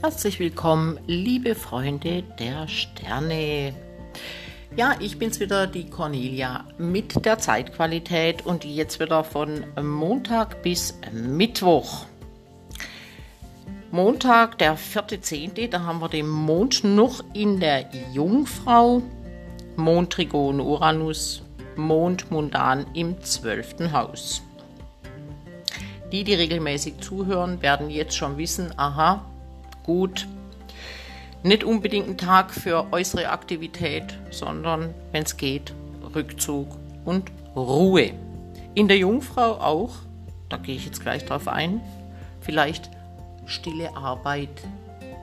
Herzlich willkommen, liebe Freunde der Sterne. Ja, ich bin's wieder, die Cornelia mit der Zeitqualität und jetzt wieder von Montag bis Mittwoch. Montag, der 4.10., da haben wir den Mond noch in der Jungfrau, Mond, Trigon, Uranus, Mond, Mundan im 12. Haus. Die, die regelmäßig zuhören, werden jetzt schon wissen, aha, gut, nicht unbedingt ein Tag für äußere Aktivität, sondern, wenn es geht, Rückzug und Ruhe. In der Jungfrau auch, da gehe ich jetzt gleich drauf ein, vielleicht stille Arbeit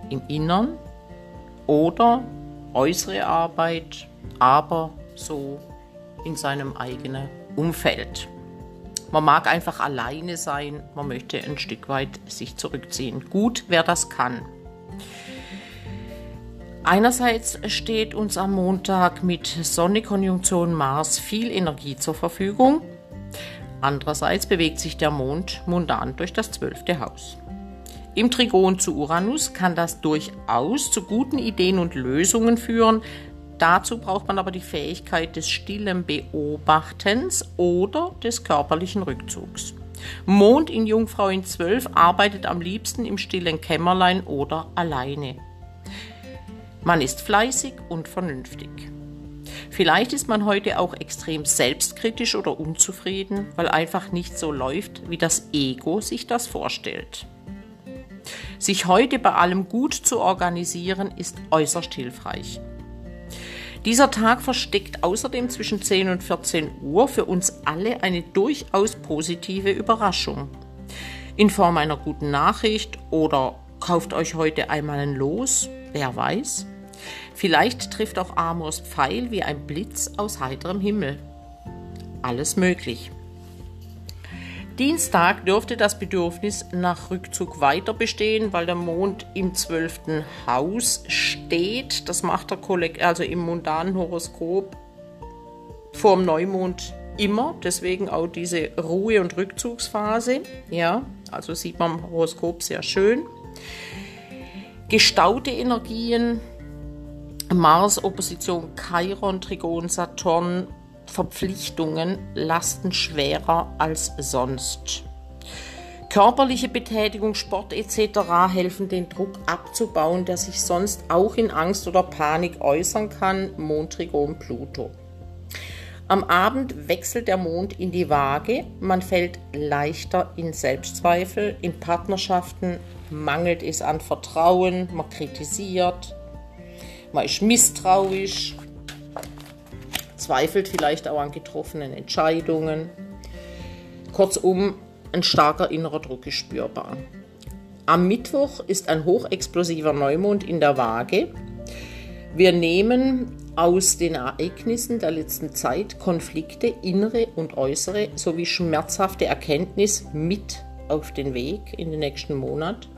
im Innern oder äußere Arbeit, aber so in seinem eigenen Umfeld. Man mag einfach alleine sein, man möchte ein Stück weit sich zurückziehen. Gut, wer das kann. Einerseits steht uns am Montag mit Sonne-Konjunktion Mars viel Energie zur Verfügung. Andererseits bewegt sich der Mond mundan durch das zwölfte Haus. Im Trigon zu Uranus kann das durchaus zu guten Ideen und Lösungen führen, Dazu braucht man aber die Fähigkeit des stillen Beobachtens oder des körperlichen Rückzugs. Mond in Jungfrau in 12 arbeitet am liebsten im stillen Kämmerlein oder alleine. Man ist fleißig und vernünftig. Vielleicht ist man heute auch extrem selbstkritisch oder unzufrieden, weil einfach nicht so läuft, wie das Ego sich das vorstellt. Sich heute bei allem gut zu organisieren, ist äußerst hilfreich. Dieser Tag versteckt außerdem zwischen 10 und 14 Uhr für uns alle eine durchaus positive Überraschung. In Form einer guten Nachricht oder kauft euch heute einmal ein Los, wer weiß. Vielleicht trifft auch Amors Pfeil wie ein Blitz aus heiterem Himmel. Alles möglich. Dienstag dürfte das Bedürfnis nach Rückzug weiter bestehen, weil der Mond im zwölften Haus steht. Das macht der Kollekt, also im mundanen Horoskop vorm Neumond immer. Deswegen auch diese Ruhe- und Rückzugsphase. Ja, also sieht man im Horoskop sehr schön. Gestaute Energien, Mars, Opposition, Chiron, Trigon, Saturn Verpflichtungen lasten schwerer als sonst. Körperliche Betätigung, Sport etc. helfen den Druck abzubauen, der sich sonst auch in Angst oder Panik äußern kann. Mondtrigon Pluto. Am Abend wechselt der Mond in die Waage, man fällt leichter in Selbstzweifel, in Partnerschaften mangelt es an Vertrauen, man kritisiert, man ist misstrauisch, zweifelt vielleicht auch an getroffenen Entscheidungen. Kurzum, ein starker innerer Druck ist spürbar. Am Mittwoch ist ein hochexplosiver Neumond in der Waage. Wir nehmen aus den Ereignissen der letzten Zeit Konflikte, innere und äußere, sowie schmerzhafte Erkenntnis mit auf den Weg in den nächsten Monat.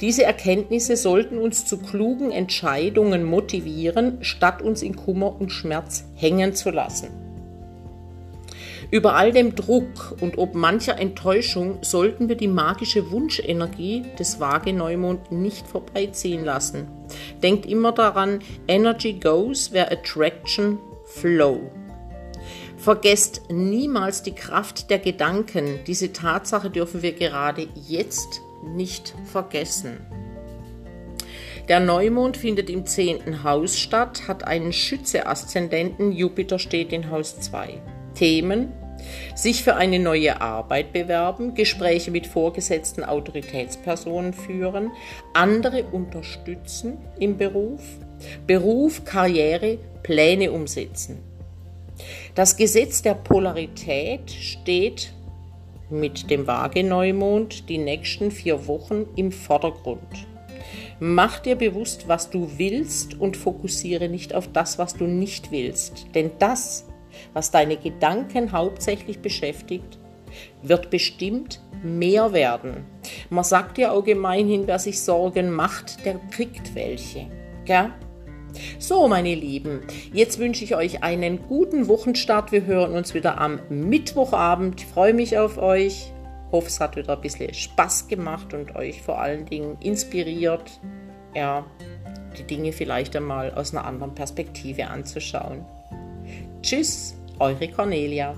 Diese Erkenntnisse sollten uns zu klugen Entscheidungen motivieren, statt uns in Kummer und Schmerz hängen zu lassen. Über all dem Druck und ob mancher Enttäuschung sollten wir die magische Wunschenergie des Waage Neumond nicht vorbeiziehen lassen. Denkt immer daran, Energy goes where attraction flow. Vergesst niemals die Kraft der Gedanken. Diese Tatsache dürfen wir gerade jetzt nicht vergessen. Der Neumond findet im zehnten Haus statt, hat einen Schütze-Aszendenten, Jupiter steht in Haus 2. Themen: sich für eine neue Arbeit bewerben, Gespräche mit vorgesetzten Autoritätspersonen führen, andere unterstützen im Beruf, Beruf, Karriere, Pläne umsetzen. Das Gesetz der Polarität steht mit dem Waage-Neumond die nächsten vier Wochen im Vordergrund. Mach dir bewusst, was du willst und fokussiere nicht auf das, was du nicht willst. Denn das, was deine Gedanken hauptsächlich beschäftigt, wird bestimmt mehr werden. Man sagt ja auch wer sich Sorgen macht, der kriegt welche. Gell? So, meine Lieben, jetzt wünsche ich euch einen guten Wochenstart. Wir hören uns wieder am Mittwochabend. Ich freue mich auf euch hoffe, es hat wieder ein bisschen Spaß gemacht und euch vor allen Dingen inspiriert, ja, die Dinge vielleicht einmal aus einer anderen Perspektive anzuschauen. Tschüss, eure Cornelia.